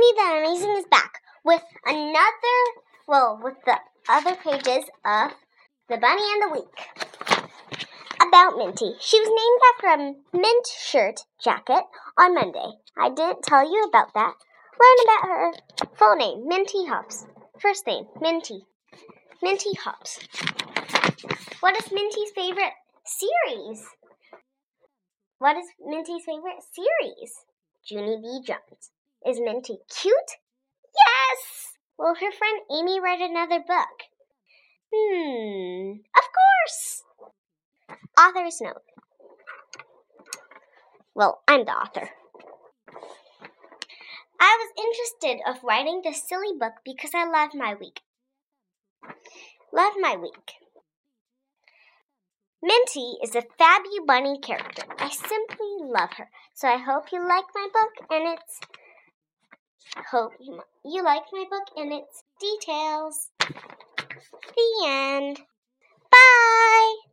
Amy the Amazing is back with another, well, with the other pages of The Bunny and the Week. About Minty. She was named after a mint shirt jacket on Monday. I didn't tell you about that. Learn about her full name, Minty Hops. First name, Minty. Minty Hops. What is Minty's favorite series? What is Minty's favorite series? Junie B. Jones. Is Minty cute? Yes! Will her friend Amy write another book? Hmm, of course! Author's note. Well, I'm the author. I was interested of writing this silly book because I love my week. Love my week. Minty is a Fabu Bunny character. I simply love her. So I hope you like my book and it's hope you, you like my book and its details. The end.